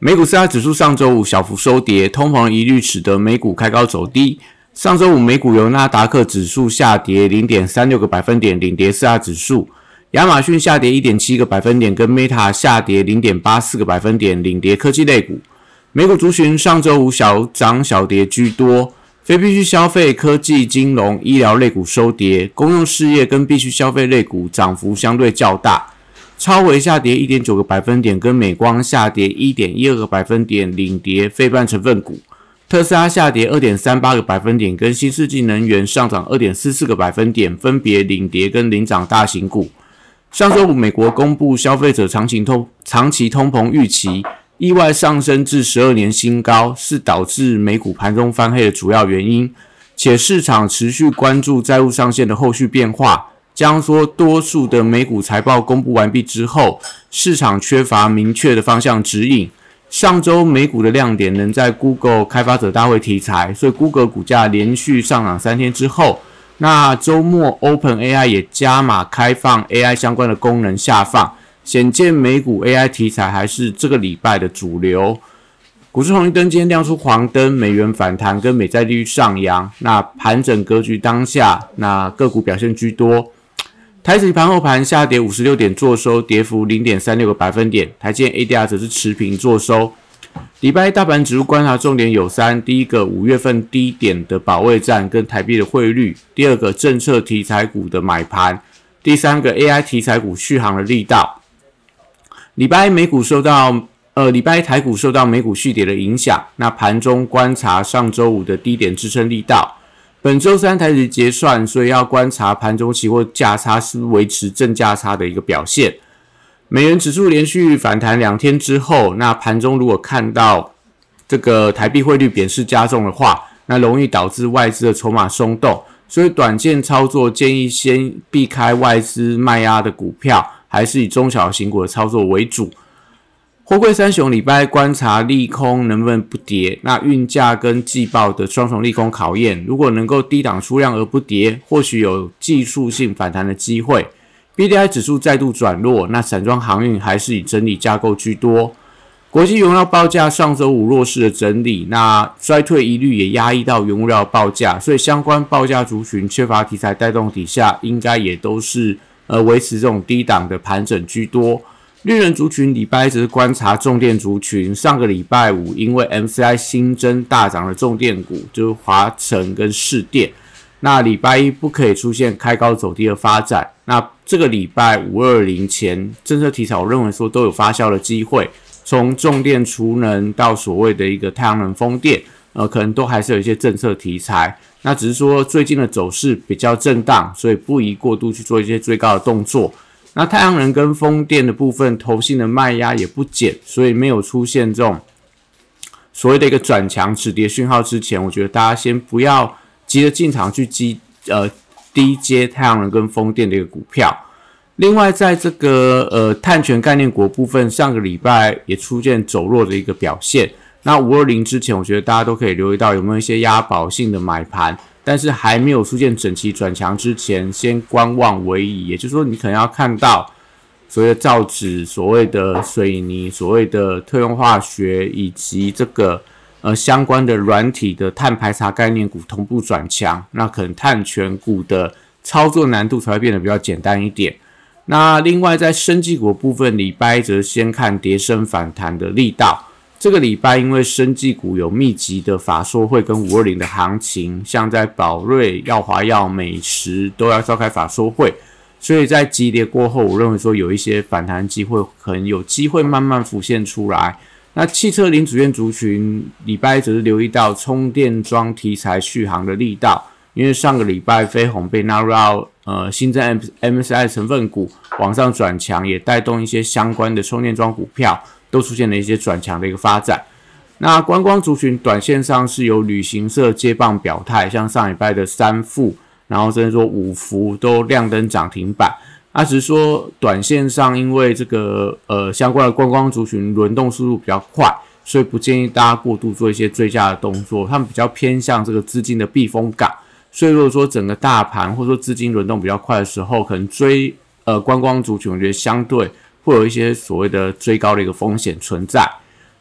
美股四大指数上周五小幅收跌，通膨疑虑使得美股开高走低。上周五美股由纳达克指数下跌零点三六个百分点领跌四大指数，亚马逊下跌一点七个百分点，跟 Meta 下跌零点八四个百分点领跌科技类股。美股族群上周五小涨小跌居多，非必需消费、科技、金融、医疗类股收跌，公用事业跟必需消费类股涨幅相对较大。超微下跌一点九个百分点，跟美光下跌一点一二个百分点领跌非半成分股；特斯拉下跌二点三八个百分点，跟新世纪能源上涨二点四四个百分点，分别领跌跟领涨大型股。上周五，美国公布消费者长期通长期通膨预期意外上升至十二年新高，是导致美股盘中翻黑的主要原因，且市场持续关注债务上限的后续变化。将说，多数的美股财报公布完毕之后，市场缺乏明确的方向指引。上周美股的亮点能在 Google 开发者大会题材，所以 Google 股价连续上涨三天之后，那周末 Open AI 也加码开放 AI 相关的功能下放，显见美股 AI 题材还是这个礼拜的主流。股市红绿灯今天亮出黄灯，美元反弹跟美债利率上扬，那盘整格局当下，那个股表现居多。台指盘后盘下跌五十六点，做收跌幅零点三六个百分点。台积 ADR 则是持平做收。礼拜一大盘指数观察重点有三：第一个，五月份低点的保卫战跟台币的汇率；第二个，政策题材股的买盘；第三个，AI 题材股续航的力道。礼拜一美股受到呃，礼拜一台股受到美股续跌的影响，那盘中观察上周五的低点支撑力道。本周三台指结算，所以要观察盘中期货价差是维持正价差的一个表现。美元指数连续反弹两天之后，那盘中如果看到这个台币汇率贬势加重的话，那容易导致外资的筹码松动，所以短线操作建议先避开外资卖压的股票，还是以中小型股的操作为主。货柜三雄礼拜观察利空能不能不跌？那运价跟季报的双重利空考验，如果能够低档出量而不跌，或许有技术性反弹的机会。B D I 指数再度转弱，那散装航运还是以整理架构居多。国际原料报价上周五弱势的整理，那衰退一律也压抑到原物料报价，所以相关报价族群缺乏题材带动底下，应该也都是呃维持这种低档的盘整居多。绿人族群礼拜一是观察重电族群，上个礼拜五因为 MCI 新增大涨的重电股，就是华晨跟市电。那礼拜一不可以出现开高走低的发展。那这个礼拜五二零前政策题材，我认为说都有发酵的机会。从重电储能到所谓的一个太阳能风电，呃，可能都还是有一些政策题材。那只是说最近的走势比较震荡，所以不宜过度去做一些追高的动作。那太阳能跟风电的部分，投信的卖压也不减，所以没有出现这种所谓的一个转强止跌讯号之前，我觉得大家先不要急着进场去低呃低接太阳能跟风电的一个股票。另外，在这个呃碳权概念股部分，上个礼拜也出现走弱的一个表现。那五二零之前，我觉得大家都可以留意到有没有一些押宝性的买盘。但是还没有出现整齐转强之前，先观望为宜。也就是说，你可能要看到所谓的造纸、所谓的水泥、所谓的特用化学以及这个呃相关的软体的碳排查概念股同步转强，那可能碳权股的操作难度才会变得比较简单一点。那另外在生技股部分，礼拜则先看跌升反弹的力道。这个礼拜，因为生技股有密集的法说会跟五二零的行情，像在宝瑞、耀华药、美食都要召开法说会，所以在急跌过后，我认为说有一些反弹机会，可能有机会慢慢浮现出来。那汽车零组件族群，礼拜则是留意到充电桩题材续航的力道，因为上个礼拜飞鸿被纳入到呃新增 M M S I 成分股往上转强，也带动一些相关的充电桩股票。都出现了一些转强的一个发展。那观光族群短线上是由旅行社接棒表态，像上礼拜的三富，然后甚至说五福都亮灯涨停板。那只是说短线上，因为这个呃相关的观光族群轮动速度比较快，所以不建议大家过度做一些追加的动作。他们比较偏向这个资金的避风港，所以如果说整个大盘或者说资金轮动比较快的时候，可能追呃观光族群，我觉得相对会有一些所谓的追高的一个风险存在。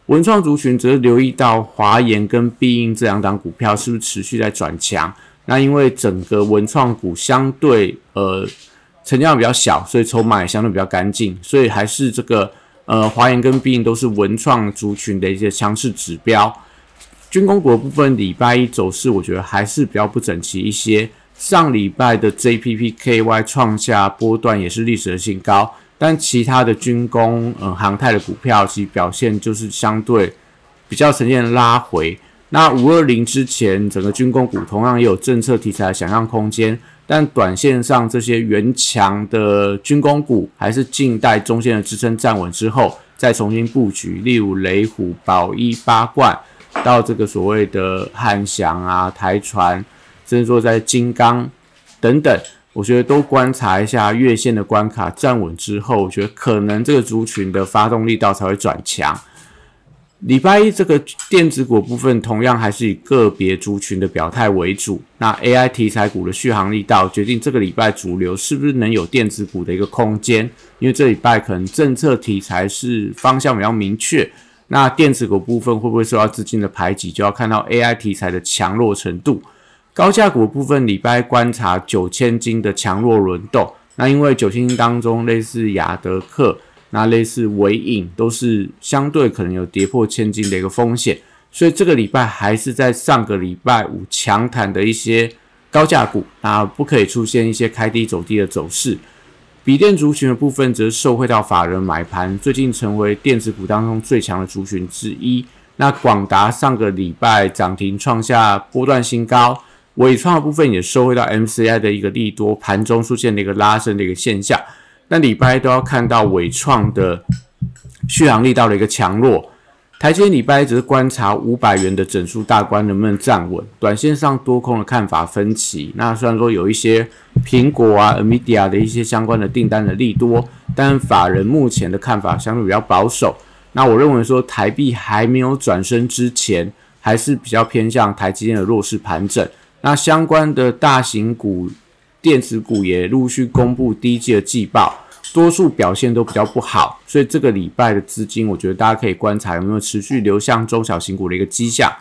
文创族群则是留意到华研跟必应这两档股票是不是持续在转强？那因为整个文创股相对呃成交量比较小，所以筹码也相对比较干净，所以还是这个呃华研跟必应都是文创族群的一些强势指标。军工股的部分，礼拜一走势我觉得还是比较不整齐一些。上礼拜的 JPPKY 创下波段也是历史的新高。但其他的军工、嗯航太的股票，其表现就是相对比较呈现拉回。那五二零之前，整个军工股同样也有政策题材的想象空间，但短线上这些原强的军工股，还是静待中线的支撑站稳之后，再重新布局。例如雷虎、宝一、八冠，到这个所谓的汉翔啊、台船，甚至说在金刚等等。我觉得都观察一下月线的关卡站稳之后，我觉得可能这个族群的发动力道才会转强。礼拜一这个电子股部分同样还是以个别族群的表态为主。那 AI 题材股的续航力道决定这个礼拜主流是不是能有电子股的一个空间，因为这礼拜可能政策题材是方向比较明确。那电子股部分会不会受到资金的排挤，就要看到 AI 题材的强弱程度。高价股部分，礼拜观察九千金的强弱轮动。那因为九千金当中，类似雅德克、那类似伟影，都是相对可能有跌破千金的一个风险。所以这个礼拜还是在上个礼拜五强弹的一些高价股，那不可以出现一些开低走低的走势。笔电族群的部分，则受惠到法人买盘，最近成为电子股当中最强的族群之一。那广达上个礼拜涨停创下波段新高。伟创的部分也收回到 MCI 的一个利多，盘中出现了一个拉升的一个现象。那礼拜都要看到伟创的续航力到了一个强弱。台积礼拜只是观察五百元的整数大关能不能站稳，短线上多空的看法分歧。那虽然说有一些苹果啊、Nvidia 的一些相关的订单的利多，但法人目前的看法相对比较保守。那我认为说台币还没有转升之前，还是比较偏向台积电的弱势盘整。那相关的大型股、电子股也陆续公布第一季的季报，多数表现都比较不好，所以这个礼拜的资金，我觉得大家可以观察有没有持续流向中小型股的一个迹象。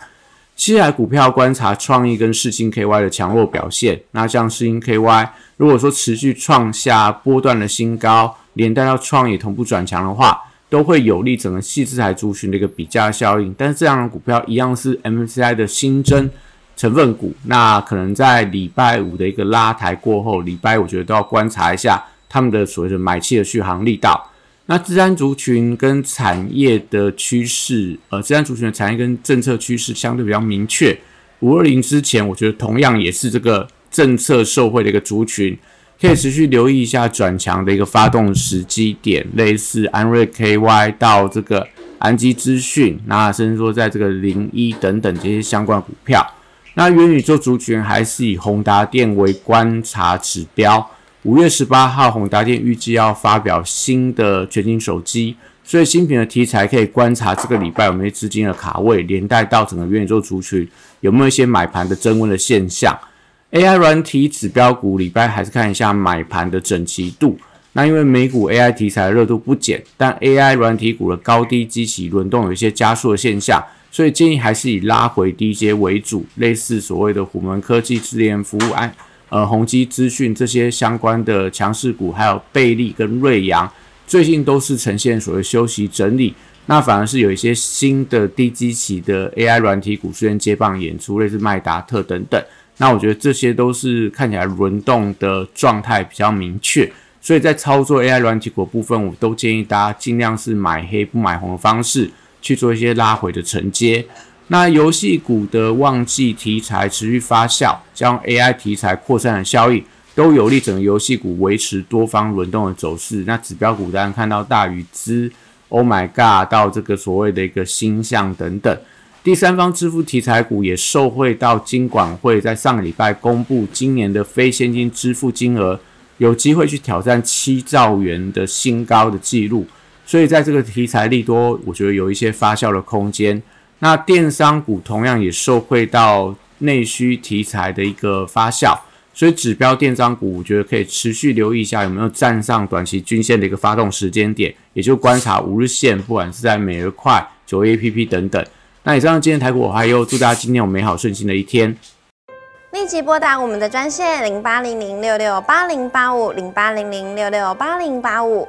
西海股票观察创意跟世星 KY 的强弱表现。那像世星 KY，如果说持续创下波段的新高，连带到创意同步转强的话，都会有利整个细资海族群的一个比价效应。但是这样的股票一样是 MCI 的新增。成分股，那可能在礼拜五的一个拉抬过后，礼拜我觉得都要观察一下他们的所谓的买气的续航力道。那自然族群跟产业的趋势，呃，自然族群的产业跟政策趋势相对比较明确。五二零之前，我觉得同样也是这个政策受惠的一个族群，可以持续留意一下转强的一个发动时机点，类似安瑞 KY 到这个安基资讯，那甚至说在这个零一等等这些相关股票。那元宇宙族群还是以宏达电为观察指标。五月十八号，宏达电预计要发表新的全新手机，所以新品的题材可以观察这个礼拜有没有资金的卡位，连带到整个元宇宙族群有没有一些买盘的增温的现象。AI 软体指标股礼拜还是看一下买盘的整齐度。那因为美股 AI 题材的热度不减，但 AI 软体股的高低基起轮动有一些加速的现象。所以建议还是以拉回低阶为主，类似所谓的虎门科技、智联服务、安呃宏基资讯这些相关的强势股，还有贝利跟瑞阳，最近都是呈现所谓休息整理。那反而是有一些新的低基期的 AI 软体股出现接棒演出，类似麦达特等等。那我觉得这些都是看起来轮动的状态比较明确，所以在操作 AI 软体股部分，我都建议大家尽量是买黑不买红的方式。去做一些拉回的承接，那游戏股的旺季题材持续发酵，加上 AI 题材扩散的效应，都有利整个游戏股维持多方轮动的走势。那指标股当然看到大宇资、Oh my God 到这个所谓的一个星象等等，第三方支付题材股也受惠到金管会在上个礼拜公布今年的非现金支付金额有机会去挑战七兆元的新高的纪录，所以在这个题材利多，我觉得有一些发酵的空间。那电商股同样也受惠到内需题材的一个发酵，所以指标电商股，我觉得可以持续留意一下有没有站上短期均线的一个发动时间点，也就观察五日线，不管是在每日快、九 A P P 等等。那以上今天台股我还有祝大家今天有美好顺心的一天。立即拨打我们的专线零八零零六六八零八五零八零零六六八零八五。